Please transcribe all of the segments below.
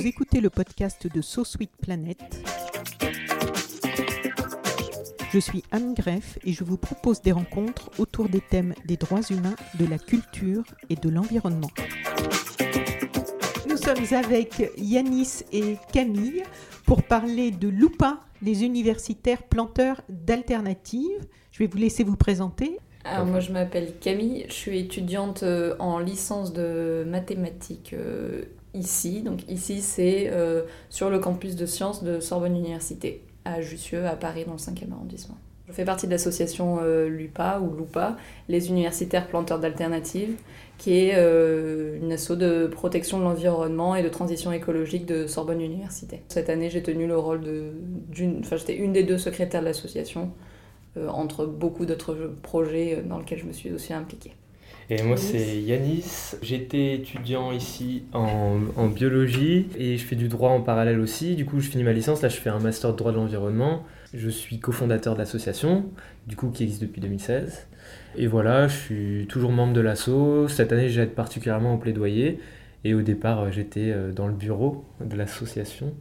Vous écoutez le podcast de So Sweet Planet. Je suis Anne Greff et je vous propose des rencontres autour des thèmes des droits humains, de la culture et de l'environnement. Nous sommes avec Yanis et Camille pour parler de l'UPA, les universitaires planteurs d'alternatives. Je vais vous laisser vous présenter. Alors moi je m'appelle Camille, je suis étudiante euh, en licence de mathématiques euh, ici. Donc ici c'est euh, sur le campus de sciences de Sorbonne Université à Jussieu à Paris dans le 5e arrondissement. Je fais partie de l'association LUPA ou LUPA, les universitaires planteurs d'alternatives, qui est une asso de protection de l'environnement et de transition écologique de Sorbonne Université. Cette année j'ai tenu le rôle d'une, enfin j'étais une des deux secrétaires de l'association. Euh, entre beaucoup d'autres projets euh, dans lesquels je me suis aussi impliquée. Et moi, c'est Yanis. J'étais étudiant ici en, en, biologie et je fais du droit en parallèle aussi. Du coup, je finis ma licence. Là, je fais un master de droit de l'environnement. Je suis cofondateur de l'association, du coup, qui existe depuis 2016. Et voilà, je suis toujours membre de l'asso. Cette année, j'aide particulièrement au plaidoyer. Et au départ, j'étais euh, dans le bureau de l'association.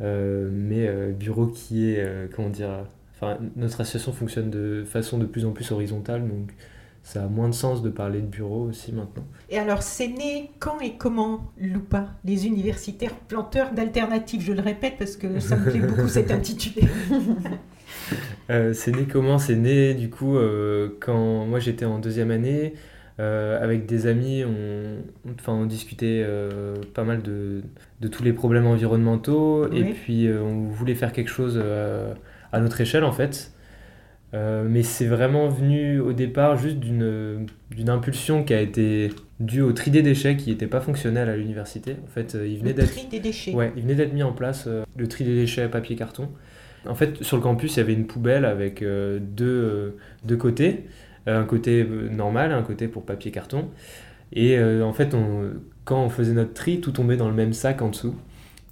Euh, mais bureau qui est, comment dire, notre association fonctionne de façon de plus en plus horizontale, donc ça a moins de sens de parler de bureau aussi maintenant. Et alors, c'est né quand et comment l'UPA, les universitaires planteurs d'alternatives? Je le répète parce que ça me plaît beaucoup cet intitulé. euh, c'est né comment? C'est né du coup euh, quand moi j'étais en deuxième année. Euh, avec des amis, on, enfin, on discutait pas mal de, de, tous les problèmes environnementaux et puis on voulait faire quelque chose à notre échelle en fait. Euh, mais c'est vraiment venu au départ juste d'une impulsion qui a été due au tri des déchets qui n'était pas fonctionnel à l'université. En fait, euh, il venait d'être tri des déchets. Ouais, il venait d'être mis en place euh, le tri des déchets papier carton. En fait, sur le campus, il y avait une poubelle avec deux, deux côtés, un côté normal, un côté pour papier carton. Et en fait, on, quand on faisait notre tri, tout tombait dans le même sac en dessous.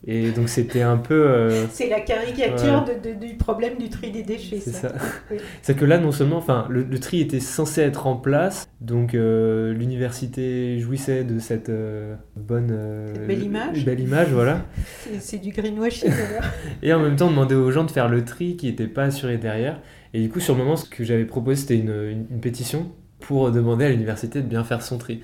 Et donc c'était un peu... Euh, c'est la caricature de, du problème du tri des déchets. C'est ça. c'est que là, non seulement, enfin, le, tri était censé être en place, donc euh, l'université jouissait de cette euh, bonne... belle image. Belle image, voilà. c'est du greenwashing. Et en même temps, on demandait aux gens de faire le tri qui n'était pas assuré derrière. Et du coup, sur le moment, ce que j'avais proposé, c'était une, une pétition pour demander à l'université de bien faire son tri.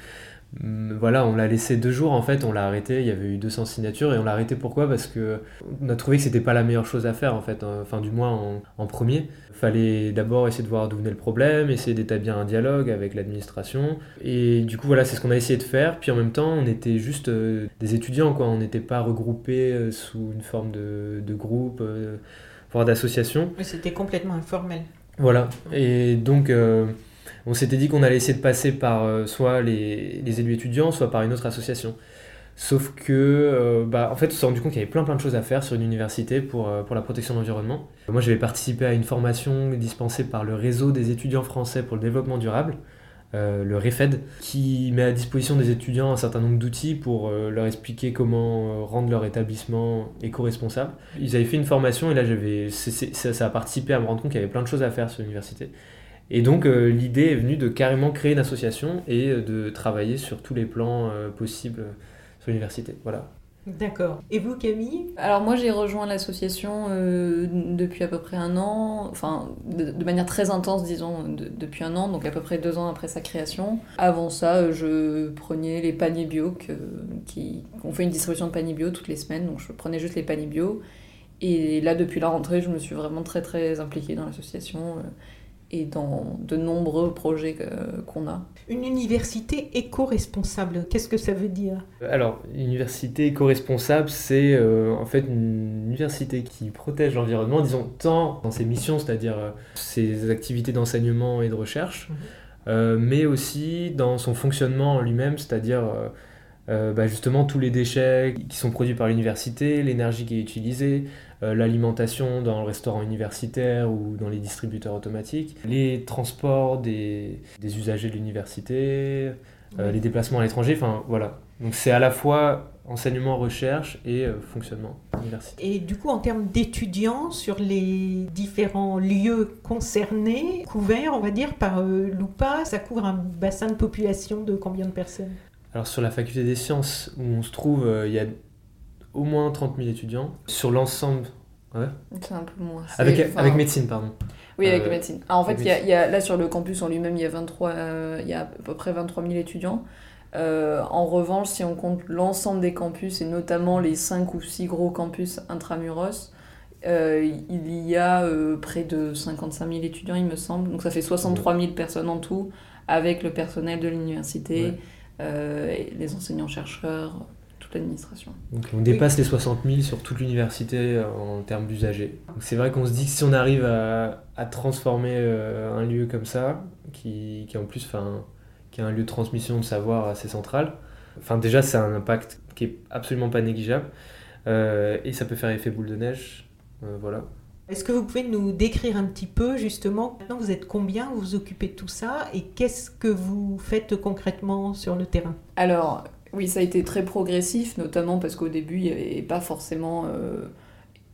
Mm, voilà, on l'a laissé deux jours en fait, on l'a arrêté, il y avait eu 200 signatures et on l'a arrêté pourquoi? Parce que on a trouvé que c'était pas la meilleure chose à faire en fait, hein. enfin du moins en, en premier. Fallait d'abord essayer de voir d'où venait le problème, essayer d'établir un dialogue avec l'administration et du coup voilà, c'est ce qu'on a essayé de faire. Puis en même temps, on était juste euh, des étudiants quoi, on n'était pas regroupés euh, sous une forme de, de groupe, euh, voire d'association. C'était complètement informel. Voilà, et donc on s'était dit qu'on allait essayer de passer par euh, soit les, élus étudiants, soit par une autre association. Sauf que, euh, bah, en fait, on s'est rendu compte qu'il y avait plein plein de choses à faire sur une université pour, euh, pour la protection de l'environnement. Moi, j'avais participé à une formation dispensée par le réseau des étudiants français pour le développement durable, le REFED, qui met à disposition des étudiants un certain nombre d'outils pour leur expliquer comment rendre leur établissement éco-responsable. Ils avaient fait une formation et là, j'avais, ça a participé à me rendre compte qu'il y avait plein de choses à faire sur l'université. Et donc euh, l'idée est venue de carrément créer une association et euh, de travailler sur tous les plans euh, possibles sur l'université. Voilà. D'accord. Et vous, Camille? Alors moi, j'ai rejoint l'association depuis à peu près un an, enfin de, manière très intense, disons, depuis un an, donc à peu près deux ans après sa création. Avant ça, je prenais les paniers bio, qui, on fait une distribution de paniers bio toutes les semaines, donc je prenais juste les paniers bio. Et là, depuis la rentrée, je me suis vraiment très très impliquée dans l'association et dans de nombreux projets qu'on a. Une université éco-responsable, qu'est-ce que ça veut dire? Alors, une université éco-responsable, c'est euh, en fait une université qui protège l'environnement, disons, tant dans ses missions, c'est-à-dire euh, ses activités d'enseignement et de recherche, mhm. euh, mais aussi dans son fonctionnement en lui-même, c'est-à-dire euh, euh, bah, justement tous les déchets qui sont produits par l'université, l'énergie qui est utilisée, l'alimentation dans le restaurant universitaire ou dans les distributeurs automatiques, les transports des, des usagers de l'université, les déplacements à l'étranger, enfin voilà. Donc c'est à la fois enseignement, recherche et euh, fonctionnement universitaire. Et du coup, en termes d'étudiants, sur les différents lieux concernés, couverts, on va dire, par euh, l'UPA, ça couvre un bassin de population de combien de personnes? Alors sur la faculté des sciences, où on se trouve, euh, il y a au moins 30 000 étudiants. Sur l'ensemble... Ouais. C'est un peu moins. Avec, avec médecine, pardon. Oui, avec médecine. Ah, en fait, il y, a, là sur le campus en lui-même, il y a 23, il y a à peu près 23 000 étudiants. Euh, en revanche, si on compte l'ensemble des campus, et notamment les 5 ou 6 gros campus intramuros, euh, il y a euh, près de 55 000 étudiants, il me semble. Donc ça fait 63 000 personnes en tout, avec le personnel de l'université, les enseignants-chercheurs, toute l'administration. On dépasse les 60 000 sur toute l'université en termes d'usagers. C'est vrai qu'on se dit que si on arrive à, transformer un lieu comme ça, qui, qui en plus... Qui est un lieu de transmission de savoir assez central. Enfin, déjà, c'est un impact qui est absolument pas négligeable. Euh, et ça peut faire effet boule de neige. Euh, voilà. Est-ce que vous pouvez nous décrire un petit peu justement, maintenant vous êtes combien, vous vous occupez de tout ça et qu'est-ce que vous faites concrètement sur le terrain? Alors oui, ça a été très progressif, notamment parce qu'au début il n'y avait pas forcément euh,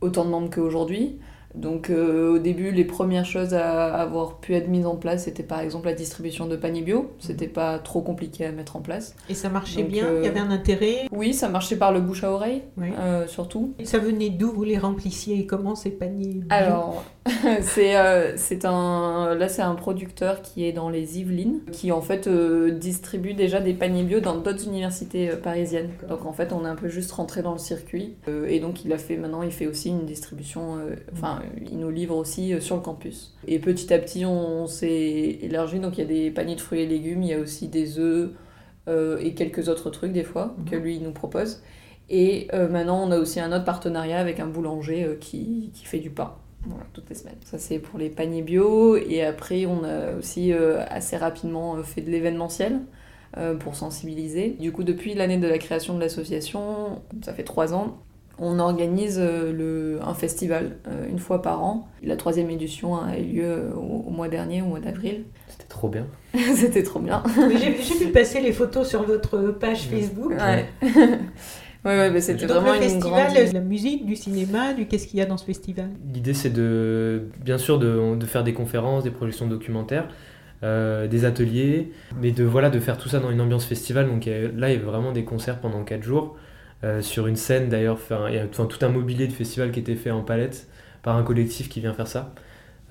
autant de membres qu'aujourd'hui. Donc euh, au début, les premières choses à avoir pu être mises en place, c'était par exemple la distribution de paniers bio. C'était pas trop compliqué à mettre en place. Et ça marchait bien? Il y avait un intérêt? Oui, ça marchait par le bouche à oreille, euh, surtout. Et ça venait d'où vous les remplissiez? Et comment ces paniers bio? Alors, c'est euh, c'est un là c'est un producteur qui est dans les Yvelines, qui en fait distribue déjà des paniers bio dans d'autres universités parisiennes. Donc en fait, on est un peu juste rentré dans le circuit. et donc il a fait maintenant, il fait aussi une distribution, enfin il nous livre aussi euh, sur le campus. Et petit à petit, on, s'est élargi. Donc, il y a des paniers de fruits et légumes, il y a aussi des œufs euh, et quelques autres trucs, des fois, que mhm. lui nous propose. Et euh, maintenant, on a aussi un autre partenariat avec un boulanger qui, qui, fait du pain. Voilà, toutes les semaines. Ça, c'est pour les paniers bio. Et après, on a aussi assez rapidement fait de l'événementiel pour sensibiliser. Du coup, depuis l'année de la création de l'association, ça fait trois ans, on organise euh, le, un festival euh, une fois par an. La troisième édition a eu lieu euh, au, mois dernier, au mois d'avril. C'était trop bien. C'était trop bien. J'ai vu passer les photos sur votre page Facebook. Ouais. ouais, ouais c'était vraiment le festival, La musique, du cinéma, du qu'est-ce qu'il y a dans ce festival? L'idée, c'est de, bien sûr, de, de, faire des conférences, des projections documentaires, des ateliers, mais de voilà, de faire tout ça dans une ambiance festival. Donc là, il y a vraiment des concerts pendant 4 jours. Euh, sur une scène d'ailleurs, il y a tout un mobilier de festival qui était fait en palette par un collectif qui vient faire ça.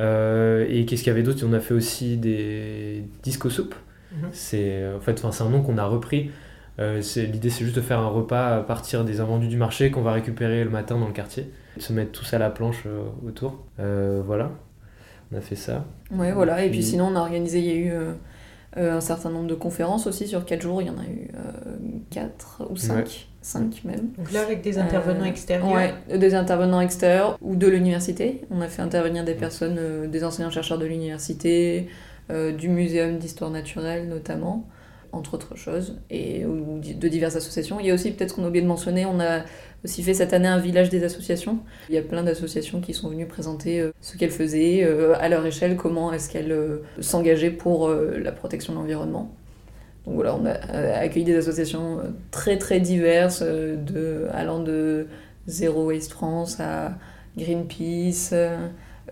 Euh, et qu'est-ce qu'il y avait d'autre? On a fait aussi des disco soup. Mhm. C'est en fait, c'est un nom qu'on a repris. Euh, l'idée, c'est juste de faire un repas à partir des invendus du marché qu'on va récupérer le matin dans le quartier, se mettre tous à la planche autour. voilà, on a fait ça. Ouais, voilà. Et puis sinon, on a organisé, il y a eu un certain nombre de conférences aussi sur 4 jours. Il y en a eu 4 ou 5. 5 même. Donc là, avec des intervenants euh, extérieurs Ouais, des intervenants extérieurs ou de l'université. On a fait intervenir des personnes, euh, des enseignants-chercheurs de l'université, euh, du Muséum d'histoire naturelle notamment, entre autres choses, et de diverses associations. Il y a aussi, peut-être qu'on a oublié de mentionner, on a aussi fait cette année un village des associations. Il y a plein d'associations qui sont venues présenter ce qu'elles faisaient à leur échelle, comment est-ce qu'elles s'engageaient pour la protection de l'environnement. Donc voilà, on a euh, accueilli des associations euh, très très diverses, euh, allant de Zero Waste France à Greenpeace,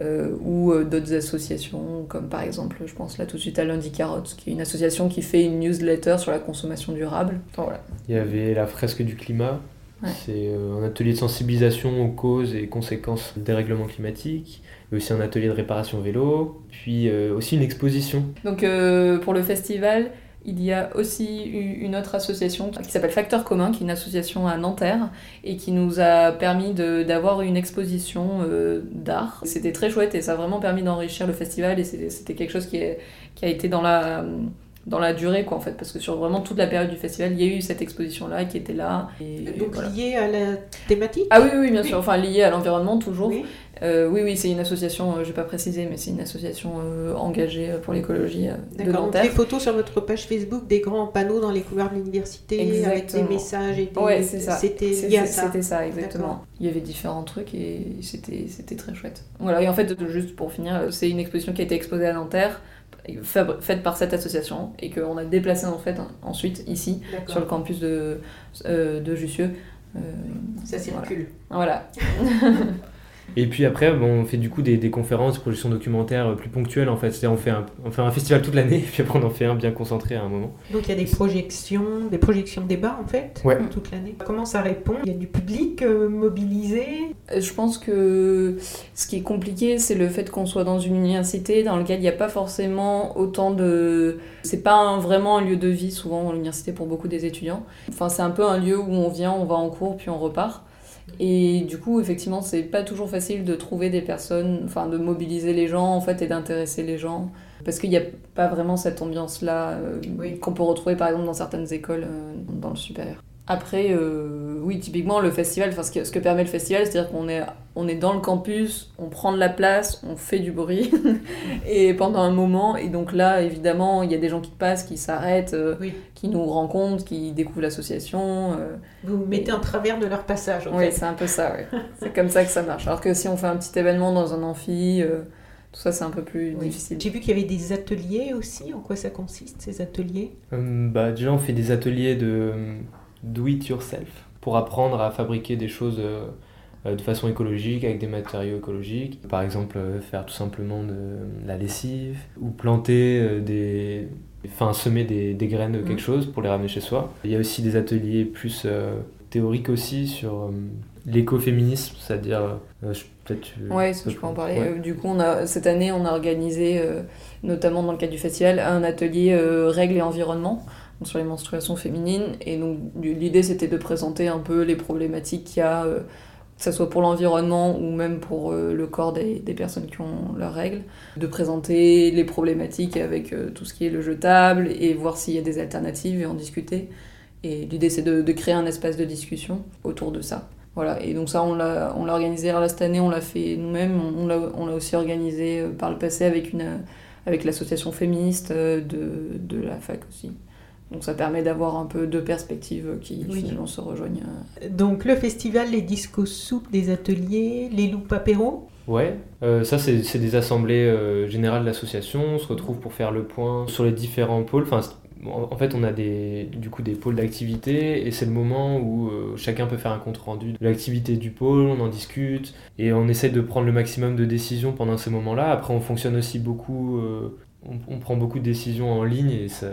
ou d'autres associations, comme par exemple, je pense là tout de suite à Lundi Carotte, qui est une association qui fait une newsletter sur la consommation durable. voilà. Il y avait la fresque du climat, c'est un atelier de sensibilisation aux causes et conséquences des règlements climatiques. Il y a aussi un atelier de réparation vélo, puis aussi une exposition. Donc pour le festival, il y a aussi une autre association qui s'appelle Facteur Commun, qui est une association à Nanterre et qui nous a permis d'avoir une exposition euh, d'art. C'était très chouette et ça a vraiment permis d'enrichir le festival et c'était quelque chose qui, qui a été dans la dans la durée quoi en fait. Parce que sur vraiment toute la période du festival il y a eu cette exposition là qui était là et, donc liée à la thématique? Ah oui oui bien sûr. Enfin liée à l'environnement toujours Euh, oui, oui, c'est une association, euh, je vais pas préciser, mais c'est une association euh, engagée pour l'écologie de Nanterre. des photos sur votre page Facebook, des grands panneaux dans les couloirs de l'université avec des messages et des... Ouais, c'est ça. C'était ça. C'était ça, exactement. Il y avait différents trucs et c'était très chouette. Voilà, et en fait, juste pour finir, c'est une exposition qui a été exposée à Nanterre, faite par cette association, et qu'on a déplacée en fait ensuite ici, sur le campus de, de Jussieu. Ça circule. Voilà. Et puis après, bon, on fait du coup des, des conférences, des projections documentaires euh, plus ponctuelles en fait. C'est-à-dire on fait, un, on fait un festival toute l'année, et puis après on en fait un bien concentré à un moment. Donc il y a des projections, des projections débat en fait, Ouais. toute l'année. Comment ça répond? Il y a du public euh, mobilisé? Euh, Je pense que ce qui est compliqué, c'est le fait qu'on soit dans une université dans laquelle il n'y a pas forcément autant de. C'est pas un- vraiment un lieu de vie, souvent, l'université pour beaucoup des étudiants. Enfin, c'est un peu un lieu où on vient, on va en cours, puis on repart. Et du coup, effectivement, c'est pas toujours facile de trouver des personnes, enfin, de mobiliser les gens, en fait, et d'intéresser les gens. Parce qu'il n'y a pas vraiment cette ambiance-là euh, Oui. qu'on peut retrouver, par exemple, dans certaines écoles euh, dans le supérieur. Après, euh, oui, typiquement, le festival, enfin, ce, que, ce que permet le festival, c'est-à-dire qu'on est, on est dans le campus, on prend de la place, on fait du bruit, et pendant un moment, et donc là, évidemment, il y a des gens qui passent, qui s'arrêtent, euh, Oui. qui nous rencontrent, qui découvrent l'association. euh, Vous vous mettez en travers de leur passage en oui, fait. c'est un peu ça, ouais. c'est comme ça que ça marche. Alors que si on fait un petit événement dans un amphi, euh, tout ça, c'est un peu plus Oui. difficile. J'ai vu qu'il y avait des ateliers aussi. En quoi ça consiste ces ateliers? Hum, bah, déjà, on fait des ateliers de do it yourself pour apprendre à fabriquer des choses euh, euh, de façon écologique avec des matériaux écologiques. Par exemple, euh, faire tout simplement de, la lessive ou planter des. Enfin, semer des, des graines de quelque Mhm. chose pour les ramener chez soi. Il y a aussi des ateliers plus euh, théoriques aussi sur euh, l'écoféminisme, c'est-à-dire. euh, peut-être Ouais, je peux en parler. Ouais. Du coup, on a, cette année, on a organisé, notamment dans le cadre du festival, un atelier règles et environnement sur les menstruations féminines. Et donc, l'idée, c'était de présenter un peu les problématiques qu'il y a, euh, que ce soit pour l'environnement ou même pour euh, le corps des, personnes qui ont leurs règles. De présenter les problématiques avec euh, tout ce qui est le jetable et voir s'il y a des alternatives et en discuter. Et l'idée, c'est de, créer un espace de discussion autour de ça. Voilà, et donc ça, on l'a organisé là, cette année, on l'a fait nous-mêmes, on, on l'a aussi organisé par le passé avec, avec l'association féministe de, de la fac aussi. Donc ça permet d'avoir un peu deux perspectives qui Oui. finalement se rejoignent. euh. Donc le festival, les discos soupes, des ateliers, les loups apéros. Ouais, euh, ça c'est des assemblées euh, générales d'associations, on se retrouve pour faire le point sur les différents pôles. Enfin, en fait, on a des, du coup des pôles d'activité et c'est le moment où euh, chacun peut faire un compte rendu de l'activité du pôle, on en discute et on essaie de prendre le maximum de décisions pendant ces moments-là. Après, on fonctionne aussi beaucoup, euh, on, on prend beaucoup de décisions en ligne et ça,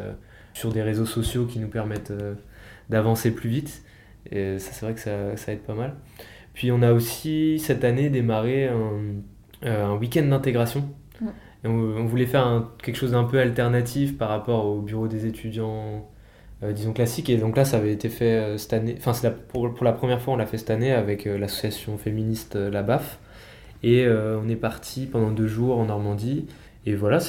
sur des réseaux sociaux qui nous permettent euh, d'avancer plus vite. Et ça, c'est vrai que ça, ça aide pas mal. Puis on a aussi cette année démarré un, euh, un week-end d'intégration. Ouais. On, on voulait faire un- quelque chose d'un peu alternatif par rapport au bureau des étudiants, euh, disons classique. Et donc là, ça avait été fait euh, cette année. Enfin, pour, pour la première fois, on l'a fait cette année avec euh, l'association féministe La BAF. Et on est parti pendant deux jours en Normandie. Et voilà,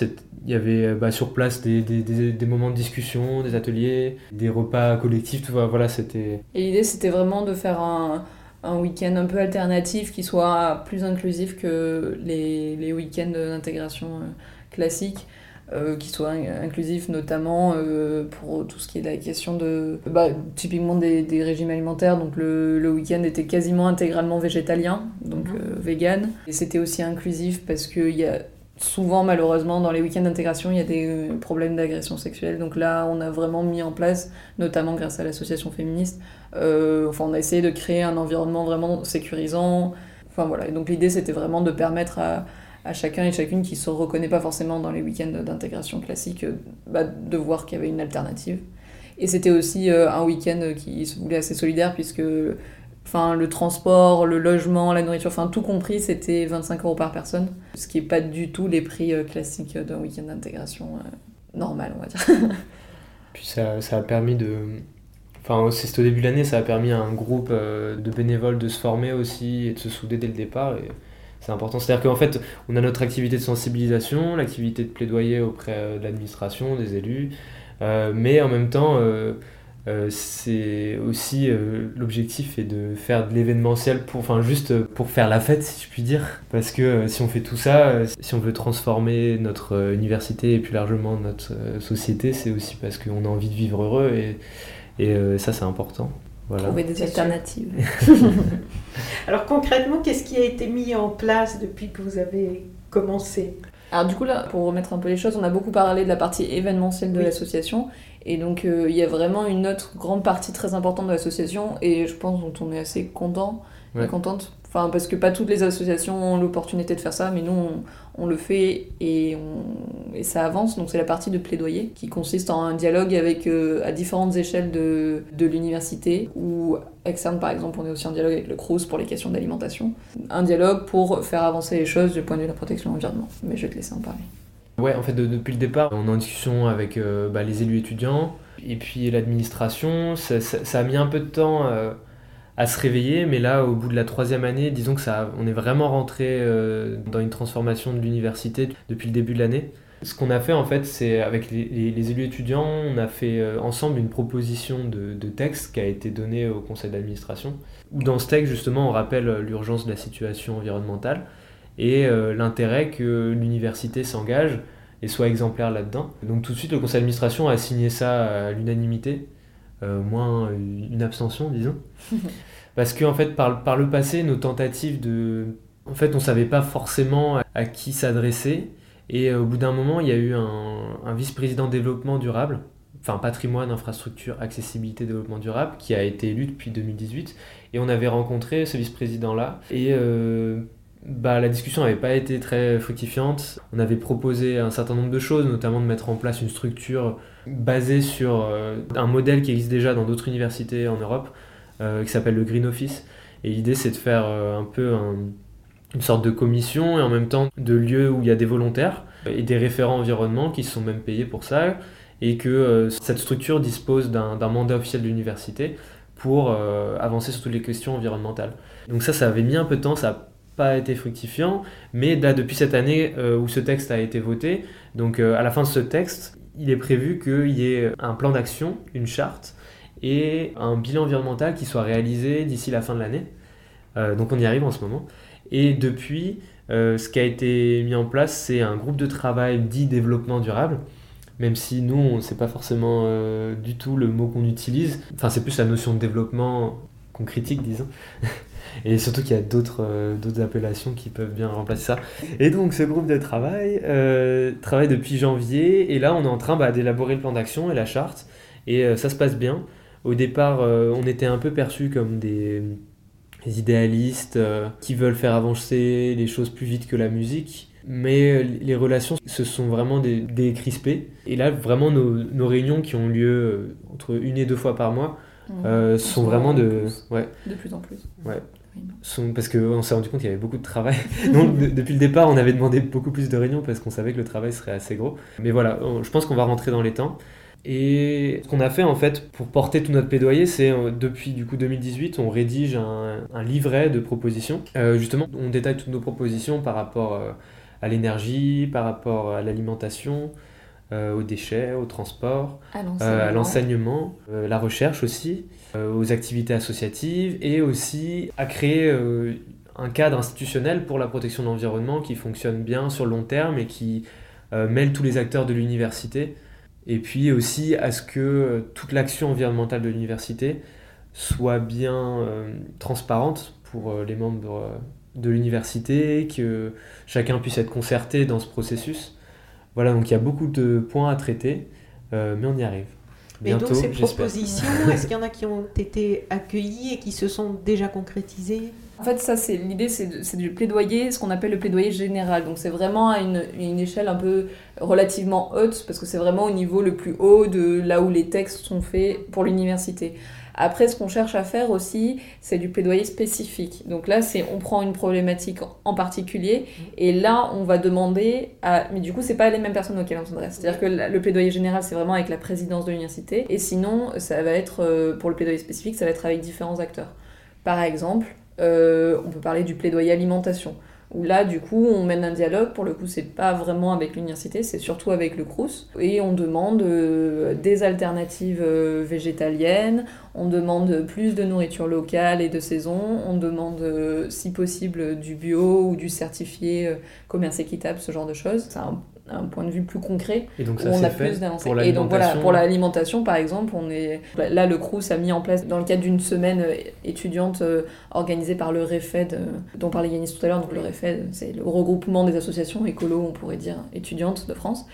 il y avait bah, sur place des, des- des- des moments de discussion, des ateliers, des repas collectifs. Tout, voilà, c'était Et l'idée, c'était vraiment de faire un, un week-end un peu alternatif qui soit plus inclusif que les, les week-ends d'intégration euh, classiques. euh, qui soit in- inclusif notamment euh, pour tout ce qui est la question de bah, typiquement des, des régimes alimentaires donc le, le week-end était quasiment intégralement végétalien donc Mhm. euh, vegan et c'était aussi inclusif parce qu'il y a souvent malheureusement dans les week-ends d'intégration il y a des euh, problèmes d'agression sexuelle. Donc là on a vraiment mis en place notamment grâce à l'association féministe euh, enfin on a essayé de créer un environnement vraiment sécurisant. Enfin voilà. Et donc l'idée c'était vraiment de permettre à, chacun et chacune qui se reconnaît pas forcément dans les week-ends d'intégration classique euh, bah, de voir qu'il y avait une alternative. Et c'était aussi un week-end qui se voulait assez solidaire puisque Enfin, le transport, le logement, la nourriture, enfin tout compris, c'était 25 euros par personne. Ce qui n'est pas du tout les prix euh, classiques d'un week-end d'intégration euh, normal, on va dire. Puis ça, ça a permis de. Enfin, c'est au début de l'année, ça a permis à un groupe euh, de bénévoles de se former aussi et de se souder dès le départ. C'est important. C'est-à-dire qu'en fait, on a notre activité de sensibilisation, l'activité de plaidoyer auprès euh, de l'administration, des élus, euh, mais en même temps, euh, euh, c'est aussi euh, l'objectif est de faire de l'événementiel pour, enfin juste pour faire la fête si je puis dire, parce que euh, si on fait tout ça, si on veut transformer notre université et plus largement notre société, c'est aussi parce qu'on a envie de vivre heureux et, et ça c'est important. Voilà. Trouver des alternatives. Alors concrètement, qu'est-ce qui a été mis en place depuis que vous avez commencé? Alors du coup là, pour remettre un peu les choses, on a beaucoup parlé de la partie événementielle de l'association et donc euh, il y a vraiment une autre grande partie très importante de l'association et je pense dont on est assez content et contente. Enfin, parce que pas toutes les associations ont l'opportunité de faire ça, mais nous on, le fait et, et, ça avance. Donc c'est la partie de plaidoyer qui consiste en un dialogue avec euh, à différentes échelles de, de l'université ou externe par exemple, on est aussi en dialogue avec le CRUS pour les questions d'alimentation. Un dialogue pour faire avancer les choses du point de vue de la protection de l'environnement. Mais je vais te laisser en parler. Ouais, en fait, depuis le départ, on est en discussion avec euh, bah, les élus étudiants et puis l'administration. Ça, a mis un peu de temps euh, à se réveiller, mais là, au bout de la troisième année, disons que ça, on est vraiment rentré euh, dans une transformation de l'université depuis le début de l'année. Ce qu'on a fait, en fait, c'est avec les, élus étudiants, on a fait ensemble une proposition de, de, texte qui a été donnée au conseil d'administration. Où dans ce texte, justement, on rappelle l'urgence de la situation environnementale et euh, l'intérêt que l'université s'engage et soit exemplaire là-dedans. Donc tout de suite, le conseil d'administration a signé ça à l'unanimité, euh, moins une abstention, disons. Parce que en fait, par, par, le passé, nos tentatives de... En fait, on ne savait pas forcément à qui s'adresser. Et euh, au bout d'un moment, il y a eu un, un vice-président développement durable, enfin patrimoine, infrastructure, accessibilité, développement durable, qui a été élu depuis 2018. Et on avait rencontré ce vice-président-là. Et bah, la discussion n'avait pas été très fructifiante. On avait proposé un certain nombre de choses, notamment de mettre en place une structure basée sur euh, un modèle qui existe déjà dans d'autres universités en Europe, euh, qui s'appelle le Green Office. Et l'idée, c'est de faire euh, un peu une sorte de commission et en même temps de lieu où il y a des volontaires et des référents environnement qui sont même payés pour ça, et que cette structure dispose d'un mandat officiel de l'université pour avancer sur toutes les questions environnementales. Donc ça, ça avait mis un peu de temps, ça pas été fructifiant, mais depuis cette année euh, où ce texte a été voté, donc euh, à la fin de ce texte, il est prévu qu'il y ait un plan d'action, une charte et un bilan environnemental qui soit réalisé d'ici la fin de l'année. Euh, donc on y arrive en ce moment. Et depuis, ce qui a été mis en place, c'est un groupe de travail dit développement durable, même si nous, on ne sait pas forcément du tout le mot qu'on utilise. Enfin, c'est plus la notion de développement qu'on critique, disons. Et surtout qu'il y a d'autres euh, appellations qui peuvent bien remplacer ça. Et donc ce groupe de travail euh, travaille depuis janvier et là on est en train bah, d'élaborer le plan d'action et la charte et euh, ça se passe bien. Au départ on était un peu perçus comme des, idéalistes qui veulent faire avancer les choses plus vite que la musique. Mais les relations se sont vraiment décrispées. Et là, vraiment, nos, nos réunions qui ont lieu entre une et deux fois par mois, mmh. sont vraiment de... Ouais. De plus en plus. Ouais parce qu'on s'est rendu compte qu'il y avait beaucoup de travail. Donc depuis le départ, on avait demandé beaucoup plus de réunions parce qu'on savait que le travail serait assez gros. Mais voilà, je pense qu'on va rentrer dans les temps. Et ce qu'on a fait en fait pour porter tout notre plaidoyer, c'est euh, depuis du coup 2018, on rédige un, livret de propositions. Euh, justement, on détaille toutes nos propositions par rapport euh, à l'énergie, par rapport à l'alimentation, aux déchets, au transport, à l'enseignement, la recherche aussi. Euh, aux activités associatives et aussi à créer euh, un cadre institutionnel pour la protection de l'environnement qui fonctionne bien sur le long terme et qui euh, mêle tous les acteurs de l'université. Et puis aussi à ce que toute l'action environnementale de l'université soit bien transparente pour les membres de l'université, que chacun puisse être concerté dans ce processus. Voilà, donc il y a beaucoup de points à traiter, mais on y arrive. Et donc ces propositions, est-ce qu'il y en a qui ont été accueillies et qui se sont déjà concrétisées? En fait, ça, c'est l'idée, c'est du plaidoyer, ce qu'on appelle le plaidoyer général. Donc c'est vraiment à une, échelle un peu relativement haute, parce que c'est vraiment au niveau le plus haut de là où les textes sont faits pour l'université. Après, ce qu'on cherche à faire aussi, c'est du plaidoyer spécifique. Donc là, c'est on prend une problématique en particulier et là, on va demander à. Mais du coup, c'est pas les mêmes personnes auxquelles on s'adresse. C'est-à-dire que le plaidoyer général, c'est vraiment avec la présidence de l'université. Et sinon, ça va être euh, pour le plaidoyer spécifique, ça va être avec différents acteurs. Par exemple, euh, on peut parler du plaidoyer alimentation où là, du coup, on mène un dialogue. Pour le coup, c'est pas vraiment avec l'université, c'est surtout avec le Crous. Et on demande euh, des alternatives euh, végétaliennes, on demande plus de nourriture locale et de saison, on demande, si possible, du bio ou du certifié commerce équitable, ce genre de choses. Un point de vue plus concret et donc ça, on a plus d'avancées. Et donc voilà, pour l'alimentation par exemple, on est là le Crous a mis en place dans le cadre d'une semaine euh, étudiante euh, organisée par le REFED euh, dont parlait Yannis tout à l'heure. Donc le REFED, c'est le regroupement des associations écolo, on pourrait dire étudiantes de France.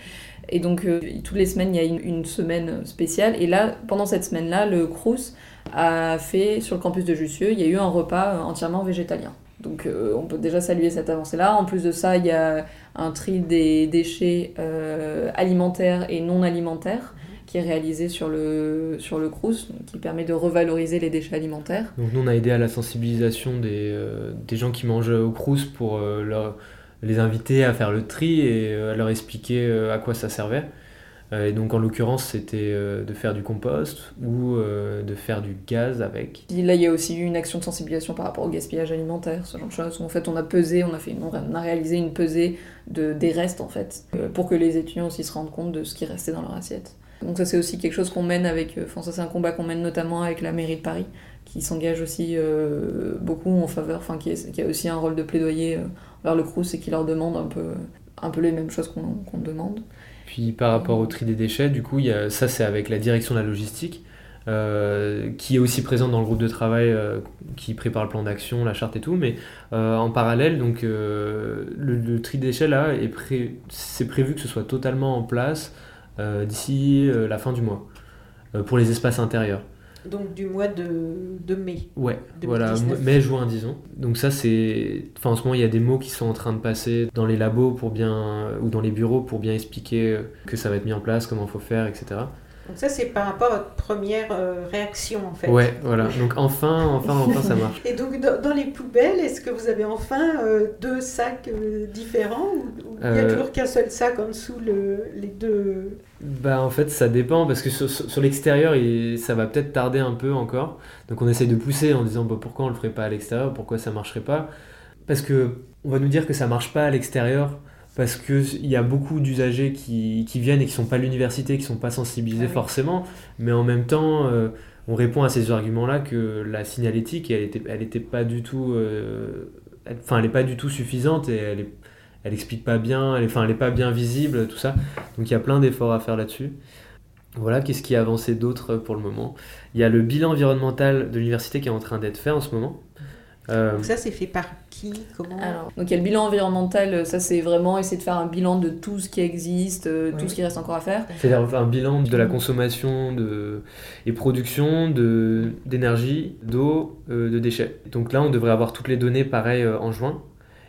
Et donc toutes les semaines, il y a une, semaine spéciale. Et là, pendant cette semaine-là, le Crous a fait sur le campus de Jussieu, il y a eu un repas entièrement végétalien. Donc on peut déjà saluer cette avancée-là. En plus de ça, il y a un tri des déchets euh, alimentaires et non alimentaires qui est réalisé sur le, sur le Crous, qui permet de revaloriser les déchets alimentaires. Donc nous, on a aidé à la sensibilisation des, euh, des gens qui mangent au Crous pour euh, leur, les inviter à faire le tri et à leur expliquer à quoi ça servait. Euh, et donc en l'occurrence, c'était euh, de faire du compost ou euh, de faire du gaz avec. là, il y a aussi eu une action de sensibilisation par rapport au gaspillage alimentaire, ce genre de choses. En fait, on a pesé, on a, fait, on a réalisé une pesée de, des restes en fait, pour que les étudiants aussi se rendent compte de ce qui restait dans leur assiette. Donc ça, c'est aussi quelque chose qu'on mène avec, enfin ça c'est un combat qu'on mène notamment avec la mairie de Paris, qui s'engage aussi beaucoup en faveur, enfin qui, a aussi un rôle de plaidoyer vers le Crous et qui leur demande un peu, un peu les mêmes choses qu'on demande. Puis par rapport au tri des déchets, du coup, y a, ça c'est avec la direction de la logistique, euh, qui est aussi présente dans le groupe de travail euh, qui prépare le plan d'action, la charte et tout. Mais euh, en parallèle, donc le, tri des déchets là, est pré c'est prévu que ce soit totalement en place d'ici la fin du mois pour les espaces intérieurs. Donc du mois de, mai. Ouais, voilà, mai-juin disons. Donc ça c'est... Enfin en ce moment il y a des mots qui sont en train de passer dans les labos pour bien... ou dans les bureaux pour bien expliquer que ça va être mis en place, comment il faut faire, etc. Donc ça, c'est par rapport à votre première euh, réaction, en fait. Ouais, voilà. Donc enfin, enfin, enfin, ça marche. Et donc, dans, les poubelles, est-ce que vous avez enfin euh, deux sacs euh, différents ou il n'y a toujours qu'un seul sac en dessous le, les deux? Bah, en fait, ça dépend parce que sur, sur l'extérieur, ça va peut-être tarder un peu encore. Donc, on essaie de pousser en disant bah, pourquoi on le ferait pas à l'extérieur, pourquoi ça marcherait pas? Parce que on va nous dire que ça marche pas à l'extérieur parce qu'il y a beaucoup d'usagers qui, qui, viennent et qui sont pas à l'université, qui sont pas sensibilisés ah forcément, mais en même temps, euh, on répond à ces arguments-là que la signalétique, elle était, elle était pas du tout, euh, enfin, elle est pas du tout suffisante et elle est, elle explique pas bien, elle est, enfin, elle est pas bien visible, tout ça. Donc il y a plein d'efforts à faire là-dessus. Voilà, qu'est-ce qui a avancé d'autre pour le moment? Il y a le bilan environnemental de l'université qui est en train d'être fait en ce moment. Euh, Donc ça, c'est fait par qui Comment Donc il y a le bilan environnemental, ça c'est vraiment essayer de faire un bilan de tout ce qui existe, euh, tout ce qui reste encore à faire. C'est-à-dire un bilan de la consommation de... et production d'énergie, d'eau, euh, de déchets. Donc là, on devrait avoir toutes les données pareilles en juin.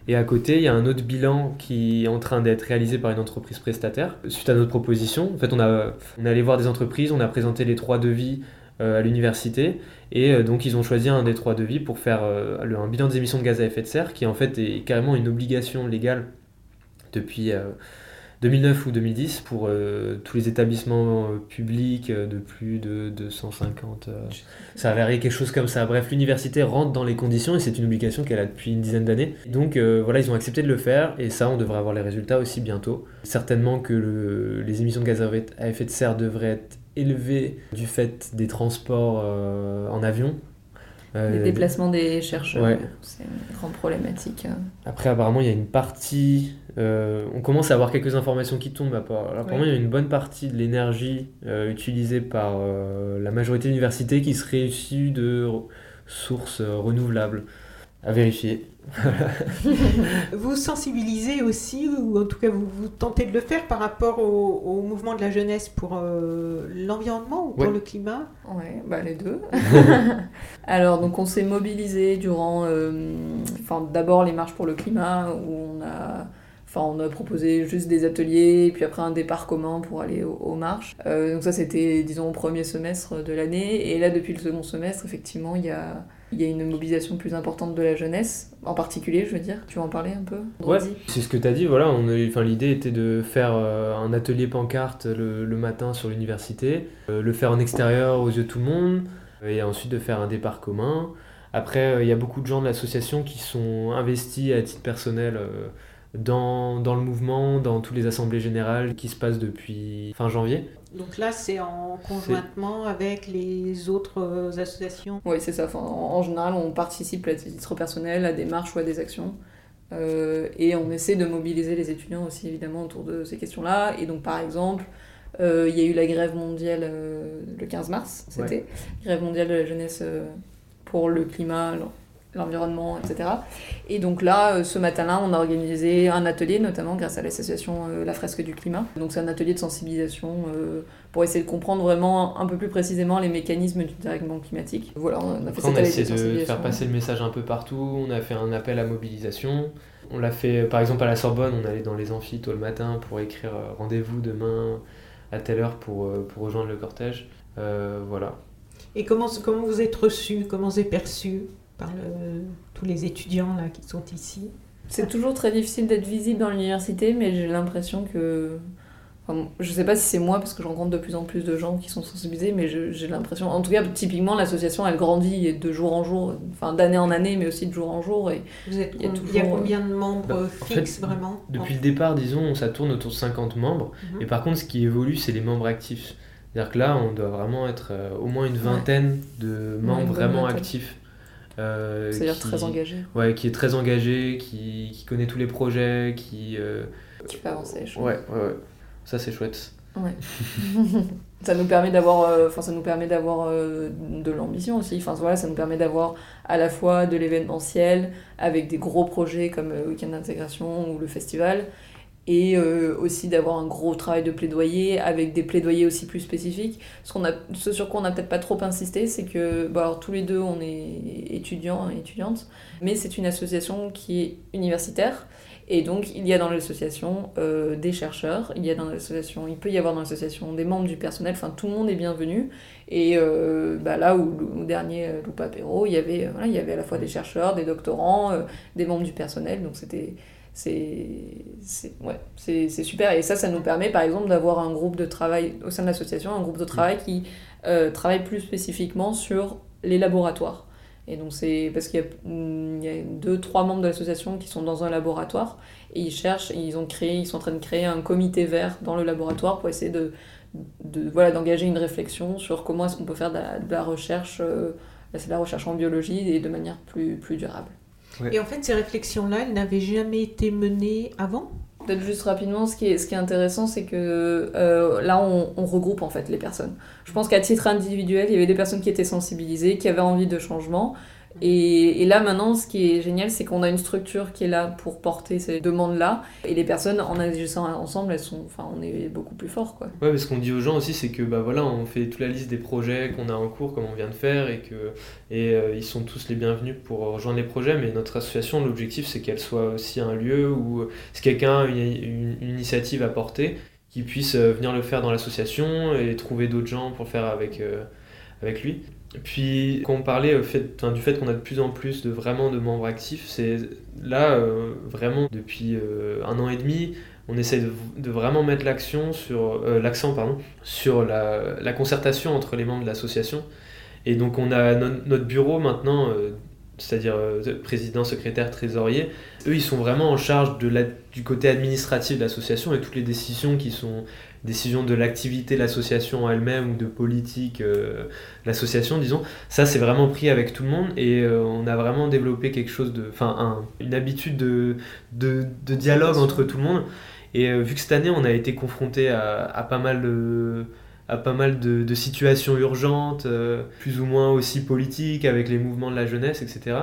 Et à côté, il y a un autre bilan qui est en train d'être réalisé par une entreprise prestataire. Suite à notre proposition, en fait, on, a, on est allé voir des entreprises, on a présenté les trois devis à l'université et euh, donc ils ont choisi un des trois devis pour faire euh, un bilan des émissions de gaz à effet de serre, qui en fait est carrément une obligation légale depuis 2009 euh, ou 2010 pour tous les établissements publics de plus de 250. ça a varié quelque chose comme ça. Bref, l'université rentre dans les conditions et c'est une obligation qu'elle a depuis une dizaine d'années. Donc voilà, ils ont accepté de le faire et ça, on devrait avoir les résultats aussi bientôt. Certainement que les émissions de gaz à effet de serre devraient être élevé du fait des transports euh, en avion. Euh, les déplacements des chercheurs, c'est une grande problématique. Après, apparemment, il y a une partie. Euh, on commence à avoir quelques informations qui tombent. Apparemment, il y a une bonne partie de l'énergie utilisée par la majorité de l'université qui serait issue de sources renouvelables à vérifier. vous sensibilisez aussi, ou en tout cas vous, vous tentez de le faire par rapport au, mouvement de la jeunesse pour euh, l'environnement ou pour le climat? Oui, bah les deux. Alors donc on s'est mobilisé durant, euh, enfin d'abord les marches pour le climat où on a Enfin, on a proposé juste des ateliers, puis après un départ commun pour aller aux, marches. Euh, donc ça, c'était, disons, au premier semestre de l'année. Et là, depuis le second semestre, effectivement, il y a, il y a une mobilisation plus importante de la jeunesse, en particulier, je veux dire. Tu veux en parler un peu Ouais, c'est ce que tu as dit. Voilà, l'idée était de faire euh, un atelier pancarte le, matin sur l'université, euh, le faire en extérieur aux yeux de tout le monde, et ensuite de faire un départ commun Après, il y a beaucoup de gens de l'association qui sont investis à titre personnel dans, dans, le mouvement, dans toutes les assemblées générales qui se passent depuis fin janvier. Donc là, c'est en conjointement avec les autres euh, associations Oui, c'est ça. en, général, on participe à titre personnel à des marches ou à des actions. Euh, et on essaie de mobiliser les étudiants aussi, évidemment, autour de ces questions-là. Et donc, par exemple, euh, il y a eu la grève mondiale le 15 mars, c'était. Grève mondiale de la jeunesse pour le climat, l'environnement, etc. Et donc là, euh, ce matin-là, on a organisé un atelier, notamment grâce à l'association euh, La Fresque du Climat. Donc c'est un atelier de sensibilisation euh, pour essayer de comprendre vraiment un peu plus précisément les mécanismes du dérèglement climatique. Voilà, on a fait on a essayé de, faire passer le message un peu partout, on a fait un appel à mobilisation. On l'a fait, par exemple, à la Sorbonne, on allait dans les amphis tôt le matin pour écrire rendez-vous demain à telle heure pour, pour rejoindre le cortège. voilà. Et comment, comment vous êtes reçu Comment vous êtes perçu par tous les étudiants là, qui sont ici. C'est toujours très difficile d'être visible dans l'université, mais j'ai l'impression que. Enfin, je sais pas si c'est moi, parce que je rencontre de plus en plus de gens qui sont sensibilisés, mais j'ai l'impression. En tout cas, typiquement, l'association, elle grandit de jour en jour, enfin d'année en année, mais aussi de jour en jour. Et Vous êtes, il, y a toujours... il y a combien de membres bah, fixes vraiment Depuis le départ, disons, ça tourne autour de 50 membres. Mhm. Et par contre, ce qui évolue, c'est les membres actifs. C'est-à-dire que là, on doit vraiment être euh, au moins une vingtaine de membres vraiment actifs. Euh, C'est-à-dire très engagé. Ouais, qui est très engagé, qui, qui connaît tous les projets, qui. Euh... Qui peut avancer. Je ouais, ouais, ouais. Ça, c'est chouette. Ouais. ça nous permet d'avoir euh, ça nous permet d'avoir euh, de l'ambition aussi enfin voilà ça nous permet d'avoir à la fois de l'événementiel avec des gros projets comme le week-end d'intégration ou le festival et euh, aussi d'avoir un gros travail de plaidoyer avec des plaidoyers aussi plus spécifiques. Ce, sur quoi on n'a peut-être pas trop insisté, c'est que bah, tous les deux on est étudiants et étudiantes, mais c'est une association qui est universitaire. Et donc, il y a dans l'association euh, des chercheurs, il y a dans l'association, il peut y avoir dans l'association des membres du personnel, enfin tout le monde est bienvenu. Et euh, bah, là où le dernier Loupa Perro, il y avait, il y avait à la fois des chercheurs, des doctorants, des membres du personnel, donc c'était c'est ouais, super. Et ça, ça nous permet par exemple d'avoir un groupe de travail au sein de l'association, un groupe de travail qui euh, travaille plus spécifiquement sur les laboratoires. Et donc c'est parce qu'il y, mm, y, a deux, trois membres de l'association qui sont dans un laboratoire et ils cherchent, ils ont créé, ils sont en train de créer un comité vert dans le laboratoire pour essayer de, de voilà d'engager une réflexion sur comment est-ce qu'on peut faire de la, recherche, euh, la recherche en biologie et de manière plus, plus durable. Et en fait, ces réflexions-là, elles n'avaient jamais été menées avant? Peut-être juste rapidement, ce qui est, ce qui est intéressant, c'est que euh, là, on, on, regroupe en fait les personnes. Je pense qu'à titre individuel, il y avait des personnes qui étaient sensibilisées, qui avaient envie de changement, et, là maintenant, ce qui est génial, c'est qu'on a une structure qui est là pour porter ces demandes-là. Et les personnes, en agissant ensemble, elles sont, enfin, on est beaucoup plus fort, quoi. Ouais, mais ce qu'on dit aux gens aussi, c'est que bah voilà, on fait toute la liste des projets qu'on a en cours, comme on vient de faire, et que et euh, ils sont tous les bienvenus pour rejoindre les projets. Mais notre association, l'objectif, c'est qu'elle soit aussi un lieu où si quelqu'un a une, initiative à porter, qu'il puisse euh, venir le faire dans l'association et trouver d'autres gens pour le faire avec euh, avec lui. Puis quand on parlait fait, du fait qu'on a de plus en plus de vraiment de membres actifs, c'est là euh, vraiment depuis euh, un an et demi, on essaie de, vraiment mettre l'action sur euh, l'accent pardon sur la, la, concertation entre les membres de l'association. Et donc on a notre bureau maintenant, c'est-à-dire président, secrétaire, trésorier. Eux, ils sont vraiment en charge de la, du côté administratif de l'association et toutes les décisions qui sont décision de l'activité de l'association elle-même ou de politique euh, l'association, disons, ça c'est vraiment pris avec tout le monde et euh, on a vraiment développé quelque chose de. Enfin, une habitude de, de, dialogue entre tout le monde. Et euh, vu que cette année on a été confronté à, à pas mal de à pas mal de, de situations urgentes, plus ou moins aussi politiques, avec les mouvements de la jeunesse, etc.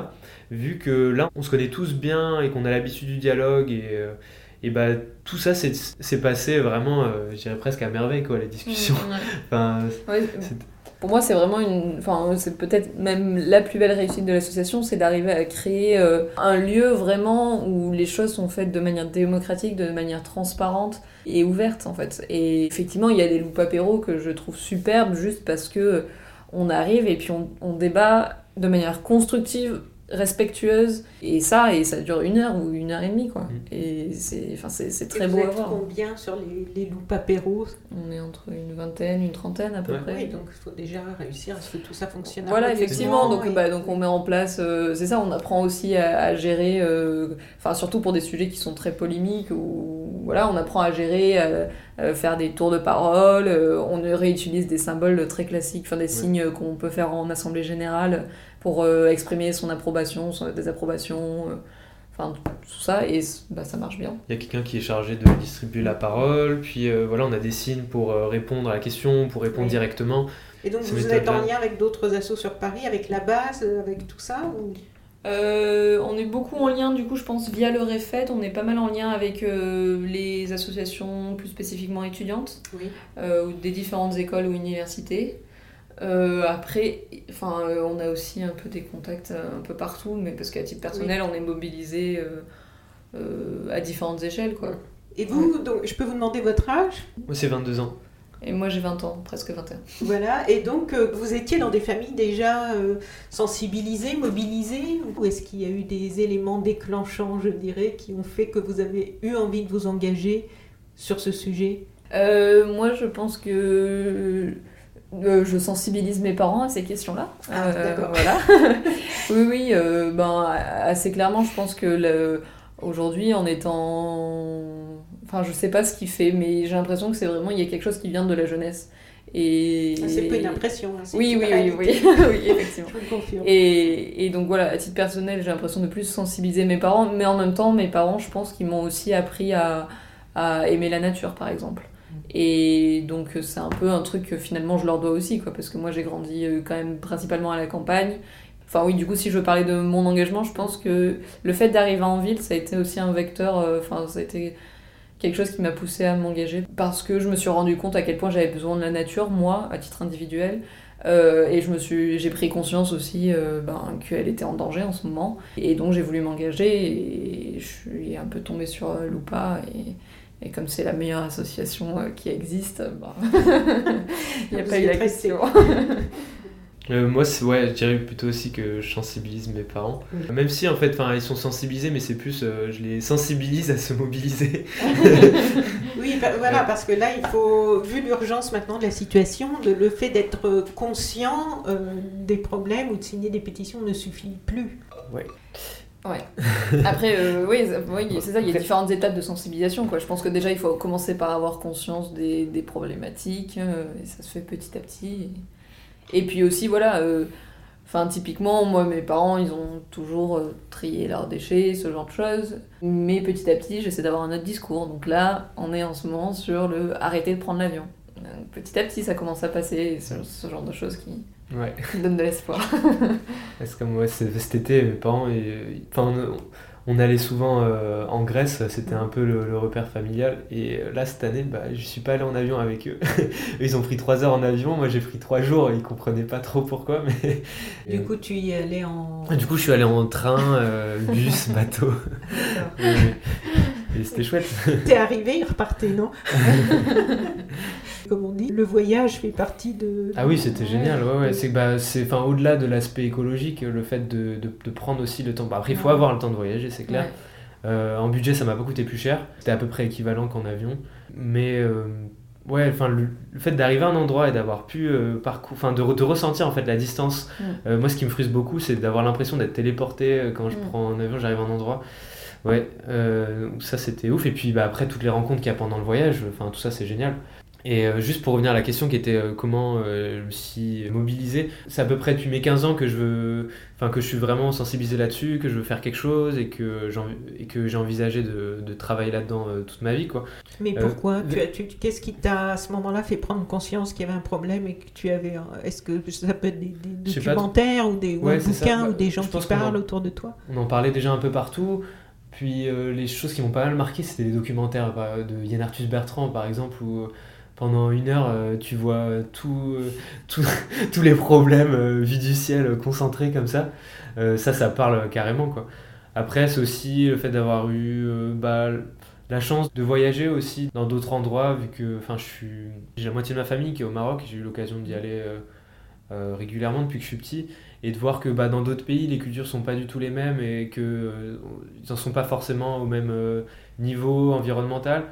Vu que là, on se connaît tous bien et qu'on a l'habitude du dialogue et, et bah tout ça s'est passé vraiment, euh, je dirais presque à merveille, quoi, les discussions. enfin, pour moi, c'est vraiment une. Enfin, c'est peut-être même la plus belle réussite de l'association, c'est d'arriver à créer euh, un lieu vraiment où les choses sont faites de manière démocratique, de manière transparente et ouverte, en fait. Et effectivement, il y a des loups apéros que je trouve superbes juste parce que on arrive et puis on, on débat de manière constructive respectueuse. Et ça, et ça dure une heure ou une heure et demie, quoi. Mm. Et c'est, enfin, c'est, c'est Et très vous beau à êtes voir. combien sur les, les loups papéros On est entre une vingtaine, une trentaine à peu Ouais. près. Oui, donc il faut déjà réussir à ce que tout ça fonctionne. Voilà, effectivement. Donc, et- bah, donc on met en place, euh, c'est ça, on apprend aussi à, à gérer, euh, enfin surtout pour des sujets qui sont très polémiques, ou voilà, on apprend à gérer, euh, euh, faire des tours de parole, euh, on réutilise des symboles très classiques, enfin des signes qu'on peut faire en assemblée générale pour euh, exprimer son approbation, son désapprobation, euh, enfin tout ça, et bah, ça marche bien. Il y a quelqu'un qui est chargé de distribuer la parole, puis euh, voilà, on a des signes pour euh, répondre à la question, pour répondre Oui. directement. Et donc Ces vous êtes en lien avec d'autres assos sur Paris, avec la base, avec tout ça ou... Euh, on est beaucoup en lien, du coup, je pense, via le REFET. On est pas mal en lien avec euh, les associations plus spécifiquement étudiantes, Oui. euh, ou des différentes écoles ou universités. Euh, après, enfin, euh, on a aussi un peu des contacts euh, un peu partout, mais parce qu'à titre personnel, on est mobilisé euh, euh, à différentes échelles, quoi. Et vous, donc, je peux vous demander votre âge? Moi, c'est 22 ans. Et moi, j'ai 20 ans, presque 21. Voilà, et donc euh, vous étiez dans des familles déjà euh, sensibilisées, mobilisées? Ou est-ce qu'il y a eu des éléments déclenchants, je dirais, qui ont fait que vous avez eu envie de vous engager sur ce sujet? Euh, moi, je pense que euh, je sensibilise mes parents à ces questions-là. Ah, d'accord. Voilà. oui, oui, euh, ben, assez clairement, je pense que le- aujourd'hui, en étant. Enfin, je sais pas ce qui fait, mais j'ai l'impression que c'est vraiment. Il y a quelque chose qui vient de la jeunesse. Et... Ah, C'est pas une impression, hein, Oui, oui, oui, oui, oui, effectivement. Je. Et, et donc voilà, à titre personnel, j'ai l'impression de plus sensibiliser mes parents, mais en même temps, mes parents, je pense qu'ils m'ont aussi appris à, à aimer la nature, par exemple. Et donc c'est un peu un truc que finalement je leur dois aussi, quoi, parce que moi j'ai grandi euh, quand même principalement à la campagne. Enfin oui, du coup, si je veux parler de mon engagement, je pense que le fait d'arriver en ville, ça a été aussi un vecteur, euh, enfin ça a été quelque chose qui m'a poussé à m'engager, parce que je me suis rendu compte à quel point j'avais besoin de la nature, moi, à titre individuel. Euh, et je me suis, j'ai pris conscience aussi ben, qu'elle était en danger en ce moment. Et donc j'ai voulu m'engager et je suis un peu tombée sur Loupa. Et comme c'est la meilleure association euh, qui existe, ben, il n'y a pas eu la question. Euh, moi, c'est- ouais, je dirais plutôt aussi que je sensibilise mes parents. Oui. Même si, en fait, enfin, ils sont sensibilisés, mais c'est plus, euh, je les sensibilise à se mobiliser. Oui, bah, voilà, parce que là, il faut, vu l'urgence maintenant de la situation, de- le fait d'être conscient euh, des problèmes ou de signer des pétitions ne suffit plus. Après, euh, oui, c'est ça, il y a différentes étapes de sensibilisation. Quoi. Je pense que déjà, il faut commencer par avoir conscience des, des problématiques, euh, et ça se fait petit à petit. Et, puis aussi, voilà, euh, typiquement, moi, mes parents, ils ont toujours trié leurs déchets, ce genre de choses. Mais petit à petit, j'essaie d'avoir un autre discours. Donc là, on est en ce moment sur le arrêter de prendre l'avion. Petit à petit, ça commence à passer, ce, ce genre de choses qui, Ouais. qui donnent de l'espoir. Comme ouais, c'est- cet été, mes parents, ils- enfin, on, on allait souvent euh, en Grèce, c'était un peu le, le repère familial. Et euh, là, cette année, bah, je suis pas allé en avion avec eux. Ils ont pris trois heures en avion, moi j'ai pris trois jours et ils comprenaient pas trop pourquoi. Mais... Du coup, tu y allais en... Ah, Du coup, je suis allé en train, euh, bus, bateau. Oui. Et c'était chouette. T'es arrivé, il repartait, non? Le voyage fait partie de... Ah oui, c'était génial. Ouais, ouais. C'est que, bah, c'est, enfin, au-delà de l'aspect écologique, le fait de, de, de prendre aussi le temps. Bah, après, il faut Ouais. avoir le temps de voyager, c'est clair. Euh, en budget, ça m'a pas coûté plus cher. C'était à peu près équivalent qu'en avion. Mais euh, ouais, enfin, le, le fait d'arriver à un endroit et d'avoir pu euh, parcours, enfin, de, re- de ressentir en fait la distance. Mm. Euh, moi, ce qui me frustre beaucoup, c'est d'avoir l'impression d'être téléporté quand je Mm. prends un avion, j'arrive à un endroit. Ouais, ça c'était ouf. Et puis bah, après, toutes les rencontres qu'il y a pendant le voyage, enfin, tout ça c'est génial. Et euh, juste pour revenir à la question qui était euh, comment euh, je me suis mobilisé, c'est à peu près depuis mes 15 ans que je veux, enfin que je suis vraiment sensibilisé là-dessus, que je veux faire quelque chose et que j'ai envisagé de, de travailler là-dedans euh, toute ma vie quoi. Mais Euh, pourquoi Qu'est-ce qui t'a, à ce moment-là, fait prendre conscience qu'il y avait un problème et que tu avais... Est-ce que ça peut être des, des documentaires ou des ou Ouais, un c'est ça. bouquin Bah, ou des gens qui en- parlent autour de toi? On en parlait déjà un peu partout. Puis euh, les choses qui m'ont pas mal marqué, c'était les documentaires bah, de Yann Arthus Bertrand, par exemple, euh, pendant une heure, euh, tu vois euh, tous les problèmes euh, vus du ciel euh, concentrés comme ça. Ça, ça parle carrément, quoi. Après, c'est aussi le fait d'avoir eu bah, la chance de voyager aussi dans d'autres endroits, vu que je suis, j'ai la moitié de ma famille qui est au Maroc, j'ai eu l'occasion d'y aller régulièrement depuis que je suis petit et de voir que bah, dans d'autres pays, les cultures sont pas du tout les mêmes et qu'ils n'en sont pas forcément au même niveau environnemental.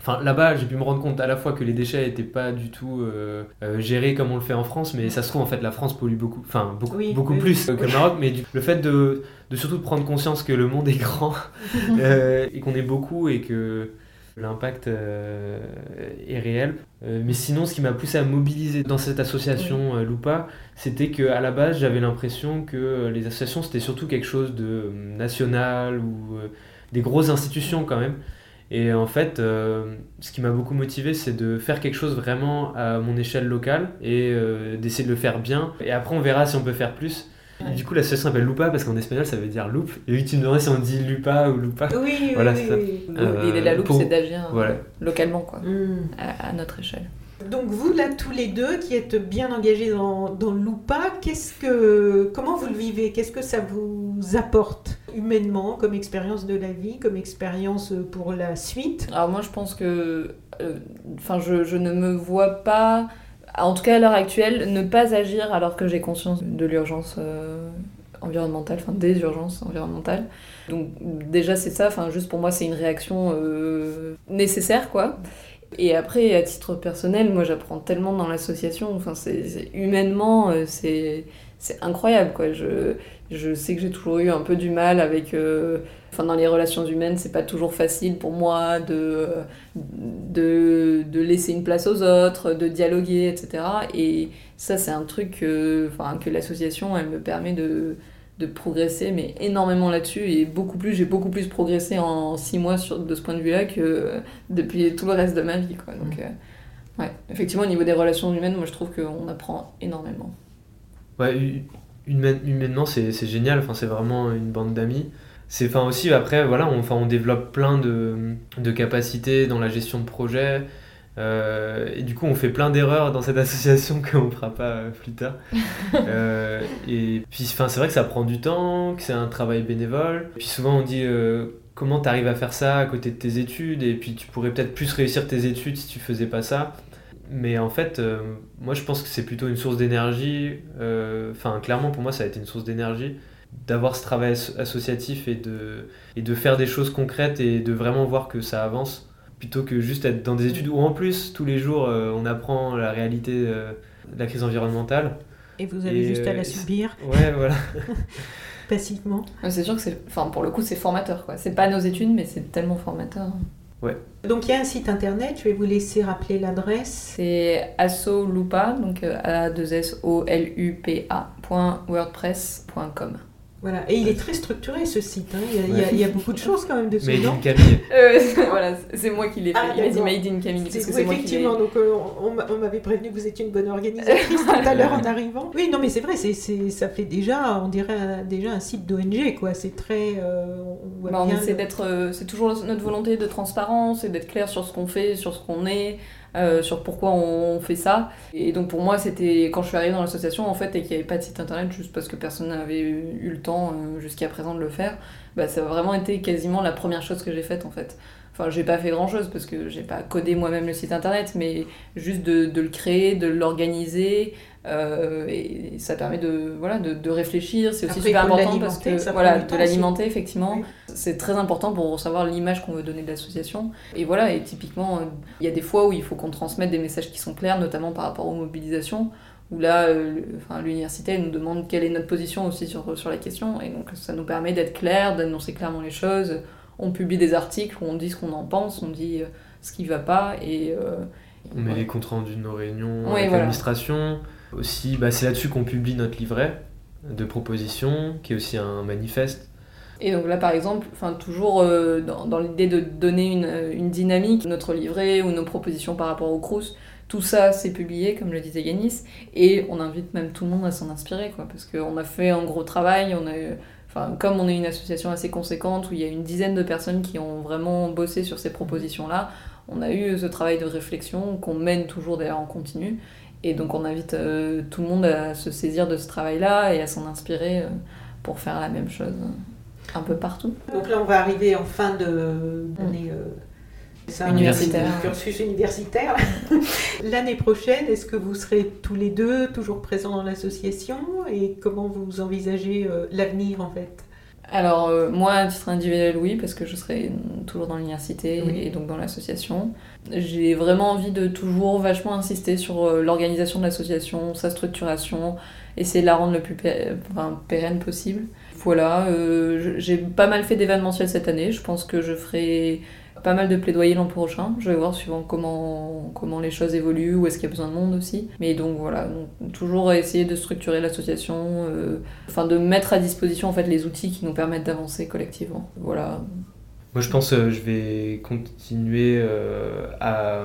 Enfin, là-bas, j'ai pu me rendre compte à la fois que les déchets n'étaient pas du tout euh, euh, gérés comme on le fait en France, mais ça se trouve, en fait, la France pollue beaucoup, enfin, beaucoup, beaucoup plus que le Maroc. Mais le fait de, de, surtout prendre conscience que le monde est grand euh, et qu'on est beaucoup et que l'impact est réel. mais sinon, ce qui m'a poussé à mobiliser dans cette association Loupa, c'était qu'à la base, j'avais l'impression que les associations, c'était surtout quelque chose de national ou des grosses institutions quand même. Et en fait, euh, ce qui m'a beaucoup motivé, c'est de faire quelque chose vraiment à mon échelle locale et euh, d'essayer de le faire bien. Et après, on verra si on peut faire plus. Du coup, l'association s'appelle Lupa parce qu'en espagnol, ça veut dire loupe. Et oui, tu me demandais si on dit Lupa ou Lupa. Oui, voilà, oui, oui. L'idée de la loupe, c'est d'agir euh, localement, quoi, mm. à, notre échelle. Donc vous là tous les deux qui êtes bien engagés dans, dans Loupa, qu'est-ce que comment vous le vivez? Qu'est-ce que ça vous apporte humainement comme expérience de la vie, comme expérience pour la suite? Alors moi je pense que euh, enfin je, ne me vois pas en tout cas à l'heure actuelle ne pas agir alors que j'ai conscience de l'urgence euh, environnementale, enfin des urgences environnementales. Donc déjà c'est ça, enfin juste pour moi c'est une réaction euh, nécessaire quoi. Et après, à titre personnel, moi j'apprends tellement dans l'association, enfin, c'est, humainement, euh, c'est, incroyable. Quoi. Je, je sais que j'ai toujours eu un peu du mal avec. Euh, enfin, dans les relations humaines, c'est pas toujours facile pour moi de, de, de, laisser une place aux autres, de dialoguer, etc. Et ça, c'est un truc que, enfin, que l'association, elle me permet de de progresser mais énormément là-dessus et beaucoup plus j'ai beaucoup plus progressé en six mois sur, de ce point de vue-là que depuis tout le reste de ma vie quoi. Donc euh, ouais. Effectivement au niveau des relations humaines moi je trouve qu'on apprend énormément. Ouais humainement c'est génial enfin c'est vraiment une bande d'amis. C'est enfin aussi après voilà on, enfin, on développe plein de, de capacités dans la gestion de projets euh, et du coup, on fait plein d'erreurs dans cette association qu'on ne fera pas euh, plus tard. Euh, et puis, c'est vrai que ça prend du temps, que c'est un travail bénévole. Puis souvent, on dit comment tu arrives à faire ça à côté de tes études, et puis tu pourrais peut-être plus réussir tes études si tu faisais pas ça. Mais en fait, moi, je pense que c'est plutôt une source d'énergie. Enfin, clairement, pour moi, ça a été une source d'énergie d'avoir ce travail associatif et de, et de faire des choses concrètes et de vraiment voir que ça avance plutôt que juste être dans des études où en plus tous les jours euh, on apprend la réalité euh, de la crise environnementale. Et vous avez juste à la euh, subir. Ouais, voilà. Passivement. C'est sûr que c'est, enfin pour le coup c'est formateur quoi. C'est pas nos études mais c'est tellement formateur. Ouais. Donc il y a un site internet, je vais vous laisser rappeler l'adresse. C'est assolupa, donc a 2 s o l u p .wordpress.com. Voilà, et il est très structuré ce site. Hein. Il, y a, beaucoup de choses quand même dessus. Made in Camille. Euh, voilà, c'est moi qui l'ai fait. Ah, il a dit Made in Camille. Parce que c'est effectivement, donc euh, on, m'avait prévenu que vous étiez une bonne organisatrice tout à l'heure en arrivant. Oui, non, mais c'est vrai, c'est, ça fait déjà, on dirait déjà un site d'ONG, quoi. C'est très. Euh, on, bah, essaie d'être. c'est toujours notre volonté de transparence et d'être clair sur ce qu'on fait, sur ce qu'on est. Euh, sur pourquoi on fait ça. Et donc pour moi, c'était quand je suis arrivée dans l'association en fait et qu'il n'y avait pas de site internet juste parce que personne n'avait eu le temps euh, jusqu'à présent de le faire, bah, ça a vraiment été quasiment la première chose que j'ai faite en fait. Enfin, j'ai pas fait grand chose parce que j'ai pas codé moi-même le site internet, mais juste de, de le créer, de l'organiser, euh, et ça permet de, voilà, de, de réfléchir. C'est aussi super important parce que voilà, de l'alimenter, effectivement. C'est très important pour savoir l'image qu'on veut donner de l'association. Et voilà, et typiquement, euh, il y a des fois où il faut qu'on transmette des messages qui sont clairs, notamment par rapport aux mobilisations où là, euh, enfin, l'université nous demande quelle est notre position aussi sur, sur la question, et donc ça nous permet d'être clair, d'annoncer clairement les choses. On publie des articles où on dit ce qu'on en pense, on dit ce qui va pas, et... on met les comptes rendus de nos réunions avec l'administration. Aussi, bah, c'est là-dessus qu'on publie notre livret de propositions, qui est aussi un manifeste. Et donc là, par exemple, toujours euh, dans, l'idée de donner une, une, dynamique, notre livret ou nos propositions par rapport au Crous, tout ça c'est publié, comme le disait Yanis, et on invite même tout le monde à s'en inspirer, quoi, parce qu'on a fait un gros travail, on a, enfin, comme on est une association assez conséquente, où il y a une dizaine de personnes qui ont vraiment bossé sur ces propositions-là, on a eu ce travail de réflexion qu'on mène toujours d'ailleurs en continu, et donc on invite euh, tout le monde à se saisir de ce travail-là et à s'en inspirer euh, pour faire la même chose un peu partout. Donc là on va arriver en fin d'année C'est un Universitaire. cursus universitaire. L'année prochaine, est-ce que vous serez tous les deux toujours présents dans l'association et comment vous envisagez euh, l'avenir en fait? Alors, euh, moi, à titre individuel, oui, parce que je serai toujours dans l'université Oui. et donc dans l'association. J'ai vraiment envie de toujours vachement insister sur euh, l'organisation de l'association, sa structuration, essayer de la rendre le plus pé- enfin, pérenne possible. Voilà, euh, j'ai pas mal fait d'événementiel cette année. Je pense que je ferai pas mal de plaidoyer l'an prochain. Je vais voir suivant comment, comment les choses évoluent, où est-ce qu'il y a besoin de monde aussi. Mais donc voilà, toujours essayer de structurer l'association, euh, enfin de mettre à disposition en fait les outils qui nous permettent d'avancer collectivement. Voilà. Moi, je pense que je vais continuer euh, à,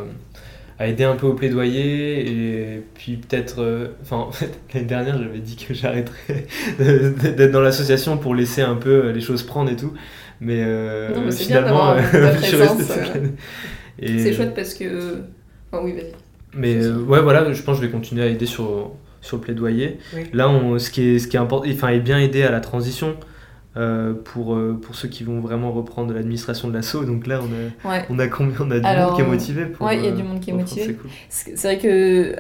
aider un peu au plaidoyer et puis peut-être. euh, Enfin, en fait, l'année dernière, j'avais dit que j'arrêterais d'être dans l'association pour laisser un peu les choses prendre et tout. Mais, euh, Non, mais c'est bien finalement, ta je suis resté cette euh, année. Et- C'est chouette parce que. Oh oui, vas-y. Mais euh, ouais, voilà, je pense que je vais continuer à aider sur, sur le plaidoyer. Oui. Là, on, ce qui est, ce qui est important, enfin, est bien aider à la transition euh, pour, euh, pour ceux qui vont vraiment reprendre l'administration de l'assaut. Donc là, on a, Ouais. on a combien On a du Alors, monde qui est motivé pour. ouais, il y a euh, du monde qui est motivé. c'est cool. Vrai que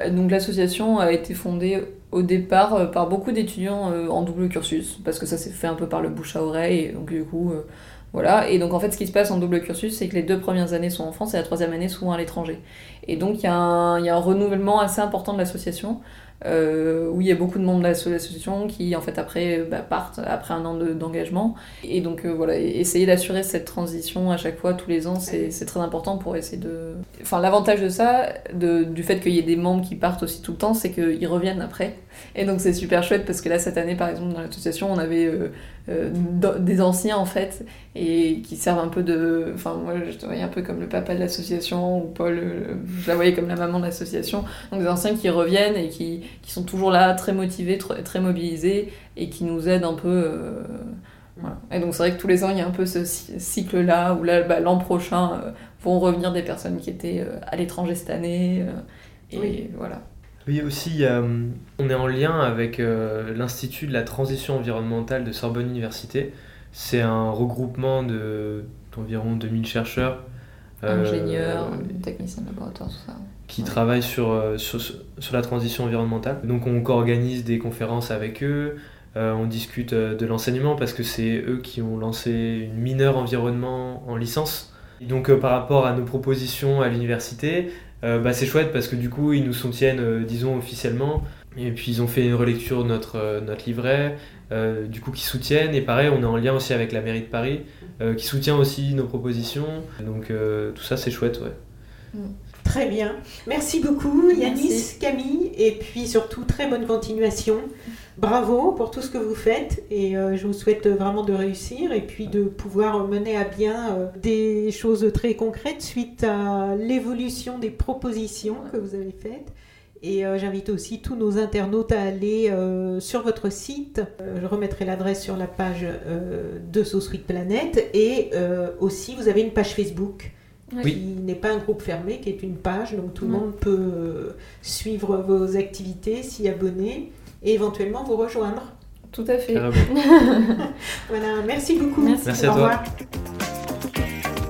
euh, donc l'association a été fondée au départ euh, par beaucoup d'étudiants euh, en double cursus parce que ça s'est fait un peu par le bouche à oreille et donc du coup euh, voilà. Et donc en fait ce qui se passe en double cursus c'est que les deux premières années sont en France et la troisième année souvent à l'étranger. Et donc il y, y a un renouvellement assez important de l'association euh, où il y a beaucoup de membres de l'asso- l'association qui en fait après bah, partent après un an de- d'engagement. Et donc euh, voilà essayer d'assurer cette transition à chaque fois tous les ans c'est c'est très important pour essayer de enfin l'avantage de ça de, du fait qu'il y ait des membres qui partent aussi tout le temps c'est qu'ils reviennent après et donc c'est super chouette parce que là cette année par exemple dans l'association on avait euh, euh, des anciens en fait et qui servent un peu de enfin moi je te voyais un peu comme le papa de l'association ou Paul euh, je la voyais comme la maman de l'association donc des anciens qui reviennent et qui, qui sont toujours là très motivés tr- très mobilisés et qui nous aident un peu voilà. et donc c'est vrai que tous les ans il y a un peu ce cycle là où là bah, l'an prochain euh, vont revenir des personnes qui étaient euh, à l'étranger cette année euh, et Oui. voilà Oui, aussi, hum, on est en lien avec euh, l'Institut de la transition environnementale de Sorbonne Université. C'est un regroupement de- d'environ 2000 chercheurs. euh, ingénieurs techniciens de laboratoire tout ça qui Ouais. travaillent sur, euh, sur, sur la transition environnementale. Donc on co-organise des conférences avec eux, euh, on discute euh, de l'enseignement parce que c'est eux qui ont lancé une mineure environnement en licence. Et donc euh, par rapport à nos propositions à l'université, euh, bah, c'est chouette parce que du coup ils nous soutiennent, euh, disons officiellement, et puis ils ont fait une relecture de notre, euh, notre livret, euh, du coup qui soutiennent, et pareil on est en lien aussi avec la mairie de Paris, euh, qui soutient aussi nos propositions, donc euh, tout ça c'est chouette, ouais. Très bien. Merci beaucoup Yanis, Merci. Camille, et puis surtout très bonne continuation. Bravo pour tout ce que vous faites et euh, je vous souhaite vraiment de réussir et puis de pouvoir mener à bien euh, des choses très concrètes suite à l'évolution des propositions que vous avez faites. Et euh, j'invite aussi tous nos internautes à aller euh, sur votre site. Euh, je remettrai l'adresse sur la page de Sweet Planet. Et aussi, vous avez une page Facebook Oui. qui n'est pas un groupe fermé, qui est une page. Donc tout le monde peut suivre vos activités, s'y abonner et éventuellement vous rejoindre. tout à fait. Voilà, merci beaucoup. Merci. Merci à Au toi. revoir.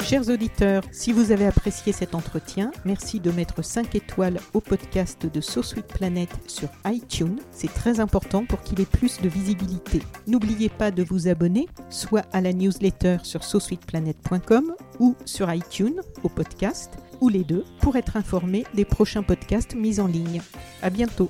Chers auditeurs, si vous avez apprécié cet entretien, merci de mettre 5 étoiles au podcast de So Sweet Planet sur iTunes. C'est très important pour qu'il ait plus de visibilité. N'oubliez pas de vous abonner, soit à la newsletter sur sosweetplanet.com ou sur iTunes au podcast, ou les deux, pour être informé des prochains podcasts mis en ligne. À bientôt.